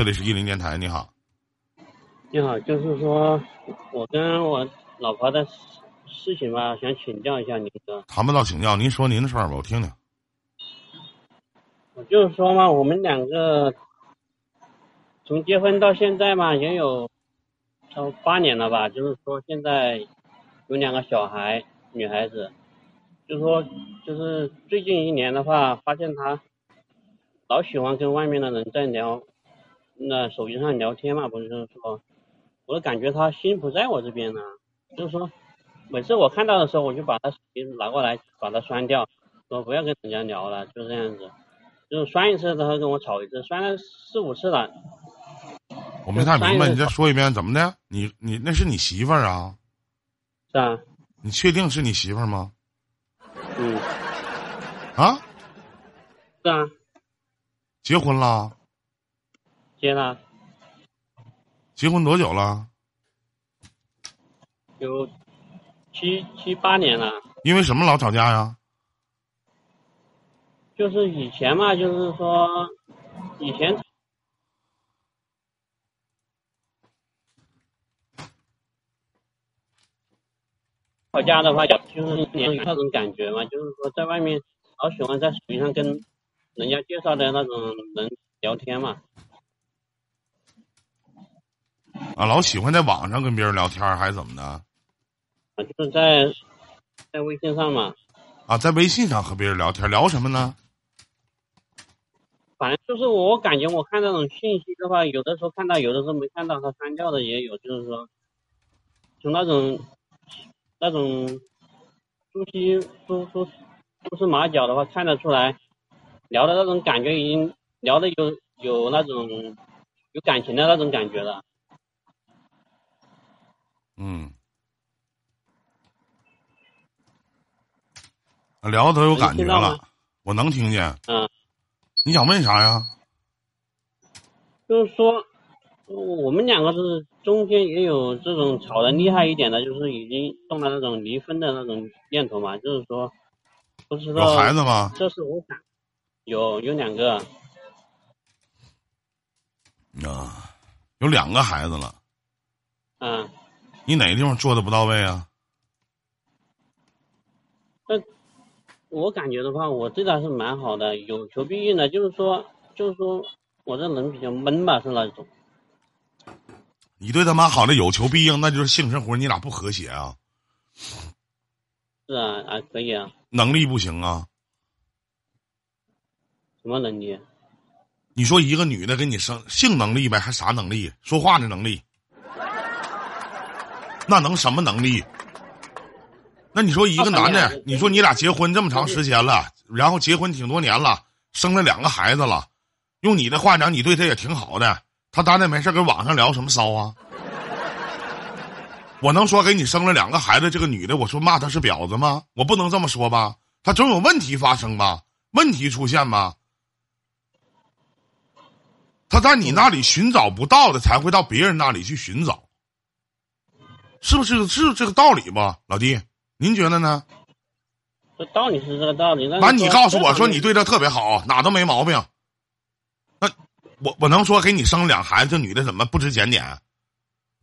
这里是一零电台，你好。你好，就是说我跟我老婆的事事情吧，想请教一下您哥。谈不到请教，您说您的事儿吧，我听听。我就是说嘛，我们两个从结婚到现在嘛，也有差不八年了吧。就是说现在有两个小孩，女孩子。就是说，就是最近一年的话，发现她老喜欢跟外面的人在聊，那手机上聊天嘛，不是就是说，我都感觉他心不在我这边呢。就是说，每次我看到的时候，我就把他手机拿过来，把它删掉，说不要跟人家聊了，就这样子。就是删一次，他跟我吵一次，删了四五次了。我没太明白，你再说一遍，怎么的？你你那是你媳妇儿啊？是啊，你确定是你媳妇儿吗？嗯，啊？是啊，结婚了？接了结婚多久了？有七七八年了。因为什么老吵架呀？就是以前嘛，就是说以前吵架的话，就是有那种感觉嘛，就是说在外面老喜欢在手机上跟人家介绍的那种人聊天嘛。啊，老喜欢在网上跟别人聊天儿，还是怎么的？啊，就是在在微信上嘛，啊，在微信上和别人聊天，聊什么呢？反正就是我感觉我看那种信息的话，有的时候看到，有的时候没看到，他删掉的也有，就是说就那种那种蛛丝蛛蛛蛛丝马脚的话看得出来，聊的那种感觉已经聊的有有那种有感情的那种感觉了。嗯，啊聊的都有感觉了我能听见。嗯，你想问啥呀？就是说我们两个是中间也有这种吵得厉害一点的，就是已经动了那种离婚的那种念头嘛，就是说不知道有孩子吗？这是我想有有两个，啊，有两个孩子了，嗯，你哪个地方做的不到位啊？我感觉的话，我对他是蛮好的，有求必应的，就是说就是说我这人比较闷吧，是那种，你对他妈好的有求必应，那就是性生活你俩不和谐啊，是啊啊可以啊，能力不行啊。什么能力？你说一个女的跟你生性能力呗，还啥能力？说话的能力？那能什么能力？那你说一个男的你说你俩结婚这么长时间了，然后结婚挺多年了，生了两个孩子了，用你的话讲，你对他也挺好的，他当然没事跟网上聊什么骚啊？我能说给你生了两个孩子这个女的，我说骂她是婊子吗？我不能这么说吧？她总有问题发生吧？问题出现吧？他在你那里寻找不到的，才会到别人那里去寻找，是不是是这个道理吧，老弟？您觉得呢？这道理是这个道理，但是完，你告诉我说你对他特别好，哪都没毛病。那我我能说给你生两孩子，这女的怎么不知检点？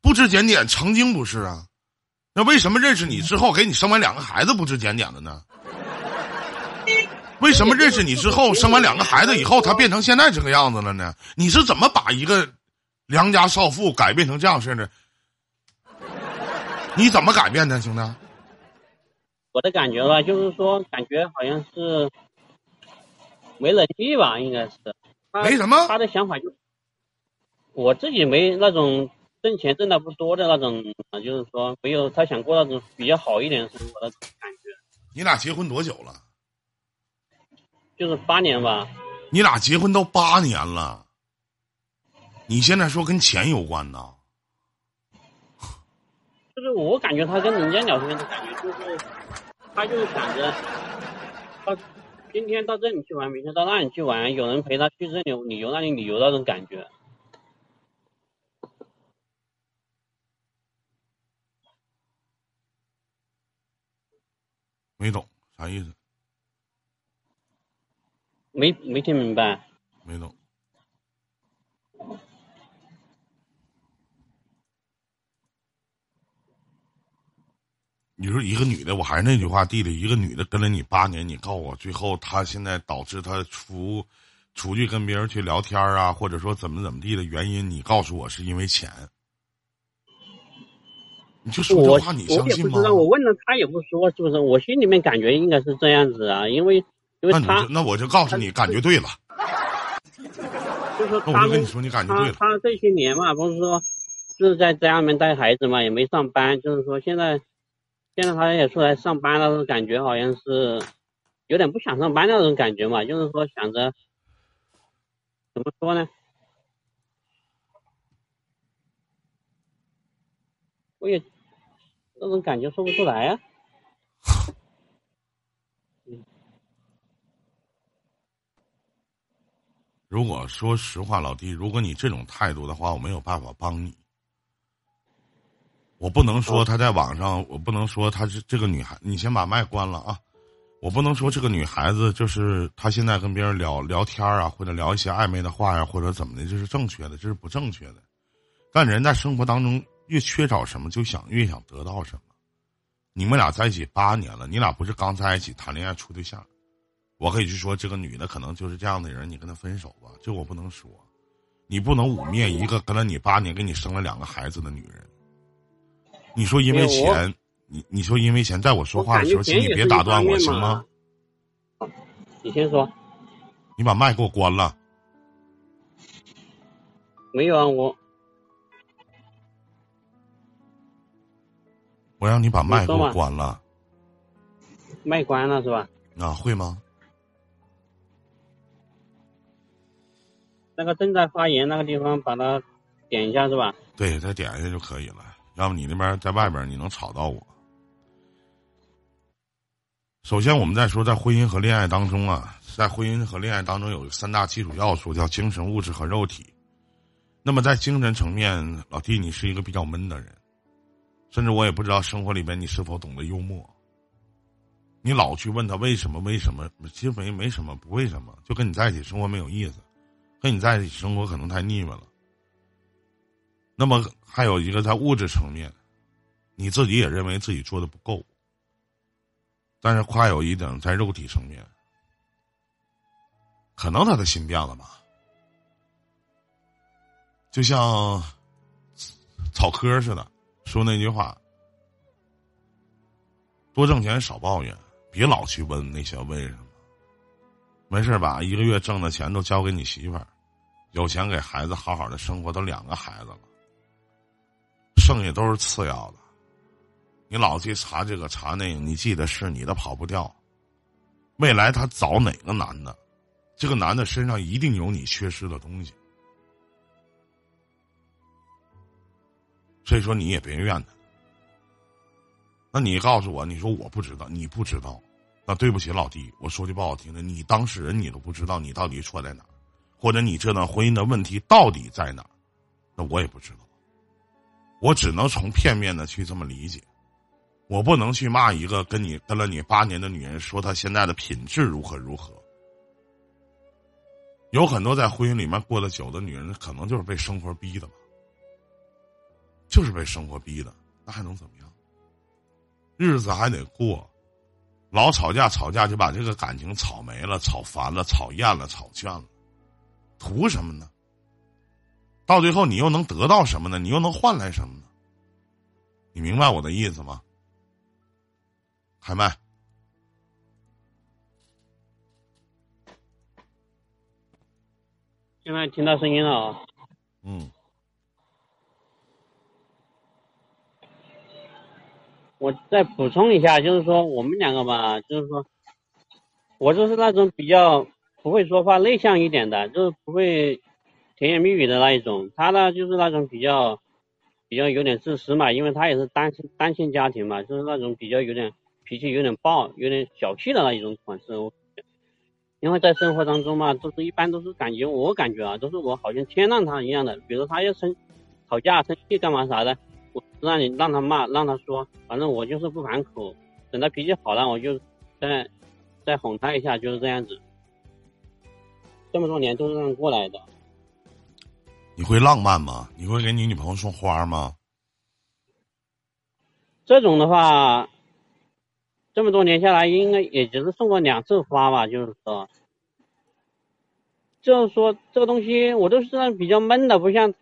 不知检点，曾经不是啊。那为什么认识你之后给你生完两个孩子不知检点了呢？为什么认识你之后生完两个孩子以后，他变成现在这个样子了呢？你是怎么把一个良家少妇改变成这样式的？你怎么改变的，兄弟？我的感觉吧，就是说感觉好像是没能力吧，应该是。没什么他的想法就，我自己没那种挣钱挣的不多的那种，啊就是说没有他想过那种比较好一点的生活的感觉。你俩结婚多久了？就是八年吧，你俩结婚都八年了，你现在说跟钱有关呢？就是我感觉他跟人家聊天的感觉就是，他就是想着，他今天到这里去玩，明天到那里去玩，有人陪他去这里旅游那里旅游那种感觉。没懂啥意思？没没听明白，没懂。你说一个女的，我还是那句话，弟弟，一个女的跟了你八年，你告诉我，最后她现在导致她出出去跟别人去聊天啊，或者说怎么怎么地的原因，你告诉我是因为钱，你就说我这话，你相信吗我也不知？道，我问了他也不说，是不是？我心里面感觉应该是这样子啊，因为因为他那你就那我就告诉你，感觉对了。就是说那我就跟你说，你感觉对了。他他这些年嘛，不是说就是在家里面带孩子嘛，也没上班，就是说现在现在他也出来上班了，感觉好像是有点不想上班那种感觉嘛，就是说想着怎么说呢？我也那种感觉说不出来啊。如果说实话，老弟，如果你这种态度的话，我没有办法帮你。我不能说他在网上，我不能说她是这个女孩。你先把麦关了啊！我不能说这个女孩子就是她现在跟别人聊聊天啊，或者聊一些暧昧的话呀，或者怎么的，这是正确的，这是不正确的。但人在生活当中越缺少什么，就想越想得到什么。你们俩在一起八年了，你俩不是刚在一起谈恋爱处对象。我可以去说这个女的可能就是这样的人，你跟她分手吧，这我不能说。你不能污蔑一个跟了你八年、给你生了两个孩子的女人。你说因为钱，你你说因为钱，在我说话的时候，请你别打断我行吗？你先说，你把麦给我关了。没有啊，我我让你把麦给我关了麦关了是吧？啊，会吗？那个正在发言那个地方，把它点一下是吧？对，再点一下就可以了。要不你那边在外边你能吵到我。首先，我们在说在婚姻和恋爱当中啊，在婚姻和恋爱当中有三大基础要素，叫精神、物质和肉体。那么在精神层面，老弟，你是一个比较闷的人，甚至我也不知道生活里边你是否懂得幽默。你老去问他为什么？为什么？其实没没什么，不为什么，就跟你在一起生活没有意思，跟你在一起生活可能太腻歪了。那么还有一个在物质层面，你自己也认为自己做的不够，但是夸有一点在肉体层面，可能他的心变了吧，就像草科似的，说那句话：多挣钱少抱怨，别老去问那些为什么。没事把一个月挣的钱都交给你媳妇儿，有钱给孩子好好的生活，都两个孩子了。剩下都是次要的，你老去查这个查那个，你记得是你的跑不掉。未来他找哪个男的，这个男的身上一定有你缺失的东西，所以说你也别怨他。那你告诉我，你说我不知道，你不知道，那对不起老弟，我说句不好听的，你当事人你都不知道你到底错在哪儿，或者你这段婚姻的问题到底在哪儿，那我也不知道。我只能从片面的去这么理解，我不能去骂一个跟你跟了你八年的女人，说她现在的品质如何如何。有很多在婚姻里面过得久的女人，可能就是被生活逼的吧，就是被生活逼的，那还能怎么样？日子还得过，老吵架吵架就把这个感情吵没了、吵烦了、吵厌了、吵倦了，图什么呢？到最后，你又能得到什么呢？你又能换来什么呢？你明白我的意思吗？开麦。现在听到声音了啊。嗯，我再补充一下，就是说我们两个吧，就是说，我就是那种比较不会说话、内向一点的，就是不会甜言蜜语的那一种。他呢，就是那种比较比较有点自私嘛，因为他也是单亲单亲家庭嘛，就是那种比较有点脾气有点暴、有点小气的那一种款式。因为在生活当中嘛，都是一般都是感觉我感觉啊，都是我好像谦让他一样的。比如他要生吵架、生气干嘛啥的，我让你让他骂，让他说，反正我就是不反口。等他脾气好了，我就再再哄他一下，就是这样子。这么多年都是这样过来的。你会浪漫吗？你会给你女朋友送花吗？这种的话，这么多年下来，应该也只是送过两次花吧，就是说，就是说这个东西我都是比较闷的，不像，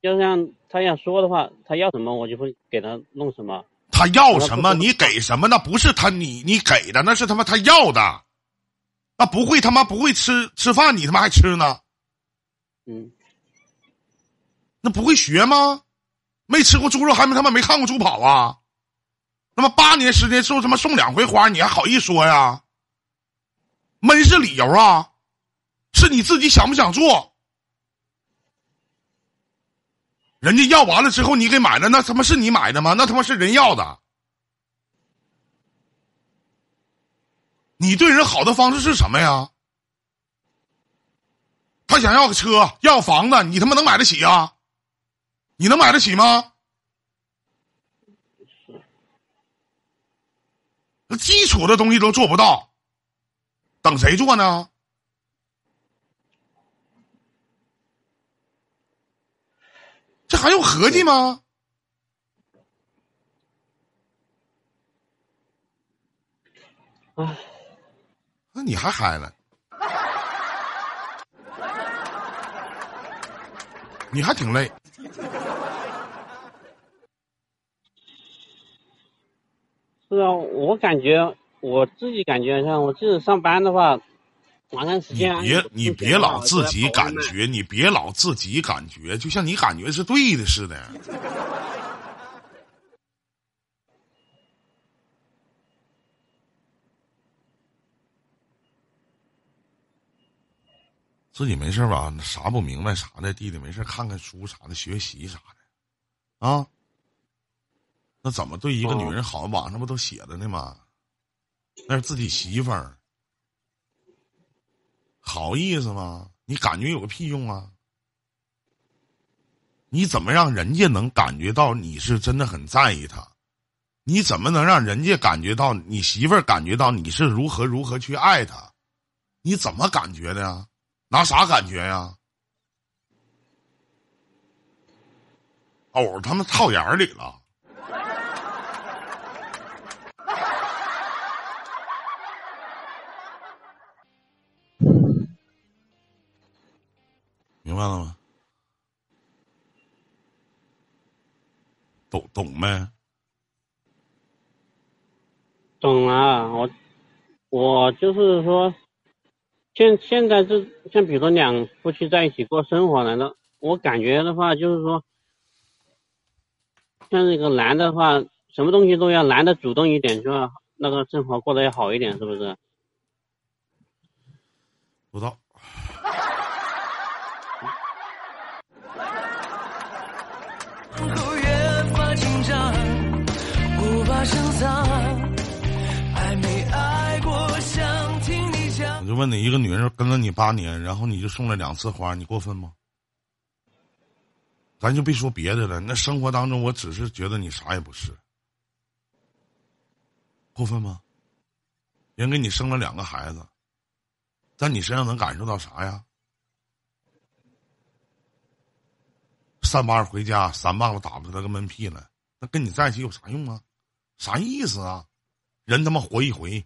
就像他想说的话，他要什么我就会给他弄什么。他要什么你给什么，那不是他你你给的，那是他妈他要的。那不会他妈不会吃吃饭，你他妈还吃呢？嗯，那不会学吗？没吃过猪肉，还没他妈没看过猪跑啊？那么八年时间之后，他妈送两回花，你还好意思说呀？闷是理由啊，是你自己想不想做？人家要完了之后，你给买了，那他妈是你买的吗？那他妈是人要的。你对人好的方式是什么呀？他想要个车，要房子，你他妈能买得起啊？你能买得起吗？那基础的东西都做不到，等谁做呢？这还用合计吗？唉，那你还嗨了？你还挺累。是啊，我感觉我自己感觉像我自己上班的话，晚上时间你间别你别老自己感觉，你别老自己感觉，就像你感觉是对的似的。自己没事吧？啥不明白啥的，弟弟没事看看书啥的，学习啥的，啊？那怎么对一个女人好？网上不都写着呢吗？那是自己媳妇儿，好意思吗？你感觉有个屁用啊？你怎么让人家能感觉到你是真的很在意他？你怎么能让人家感觉到你媳妇儿感觉到你是如何如何去爱她？你怎么感觉的呀？拿啥感觉呀？藕他妈套眼里了。明白了吗？懂懂没？懂了，我我就是说，现现在这像比如说两夫妻在一起过生活了，那我感觉的话就是说，像这个男的话，什么东西都要男的主动一点，就要那个生活过得要好一点，是不是？不到。后法深藏。爱没爱过，想听你讲我。就问你，一个女人跟了你八年，然后你就送了两次花，你过分吗？咱就别说别的了，那生活当中，我只是觉得你啥也不是，过分吗？人给你生了两个孩子，在你身上能感受到啥呀？上班回家，三棒子打不出来个闷屁来，那跟你在一起有啥用啊？啥意思啊？人他妈活一回。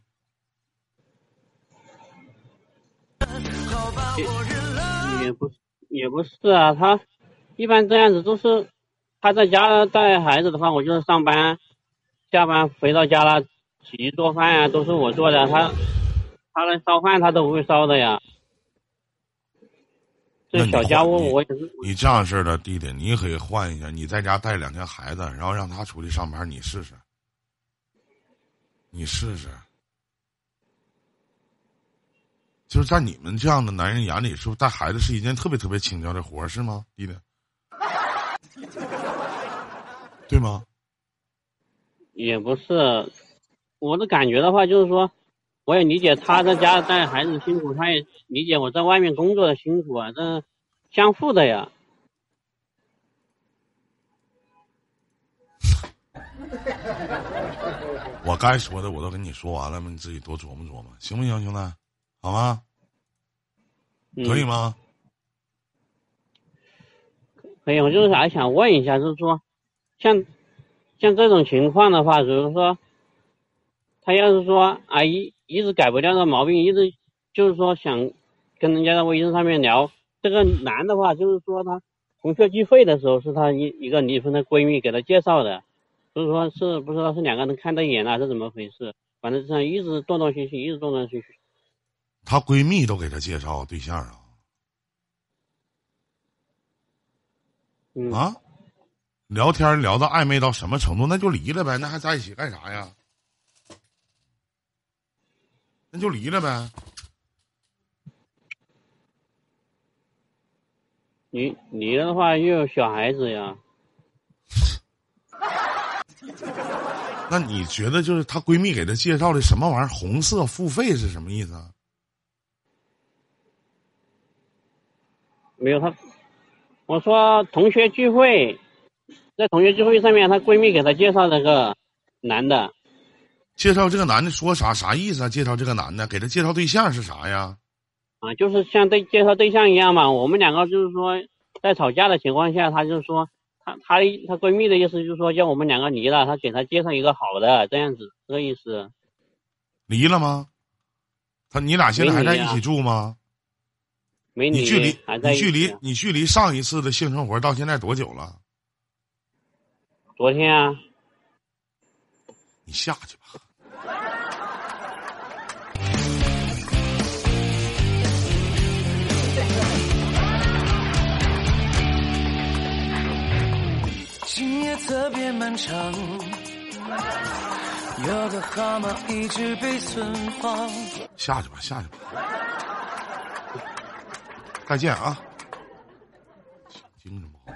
也不也不是啊，他一般这样子都是他在家带孩子的话，我就是上班，下班回到家了，洗衣做饭呀、都是我做的，他他连烧饭他都不会烧的呀。这小家务我也是，你这样式的弟弟，你可以换一下，你在家带两天孩子，然后让他出去上班，你试试，你试试。就是在你们这样的男人眼里，是不是带孩子是一件特别特别轻巧的活儿，是吗，弟弟？对吗？也不是，我的感觉的话就是说，我也理解他在家带孩子辛苦，他也理解我在外面工作的辛苦啊，这相互的呀。我该说的我都跟你说完了嘛，你自己多琢磨琢磨，行不行，兄弟？好吗？嗯、可以吗？可以，我就是还想问一下，就是说，像像这种情况的话，比如说，他要是说啊一一直改不掉的毛病，一直就是说想跟人家在微信上面聊，这个男的话就是说他同学聚会的时候是他一一个离婚的闺蜜给他介绍的，就是说是不知道是两个人看对眼了是怎么回事，反正这样一直断断续续，一直断断续续。她闺蜜都给她介绍对象啊嗯，啊！聊天聊到暧昧到什么程度，那就离了呗，那还在一起干啥呀？那就离了呗。离离了的话又有小孩子呀，那你觉得就是她闺蜜给她介绍的什么玩意儿？红色付费是什么意思啊？没有她，我说同学聚会，在同学聚会上面，她闺蜜给她介绍了个男的，介绍这个男的说啥啥意思啊？介绍这个男的给她介绍对象是啥呀？啊，就是像对介绍对象一样嘛。我们两个就是说，在吵架的情况下，她就是说，她她的她闺蜜的意思就是说，叫我们两个离了，她给她介绍一个好的，这样子，这个意思。离了吗？他你俩现在还在一起住吗？没离，你距离你距离。你距离上一次的性生活到现在多久了？昨天啊，你下去吧。特别漫长，有个号码一直被存放。下去吧，下去吧。再见啊！精神不好。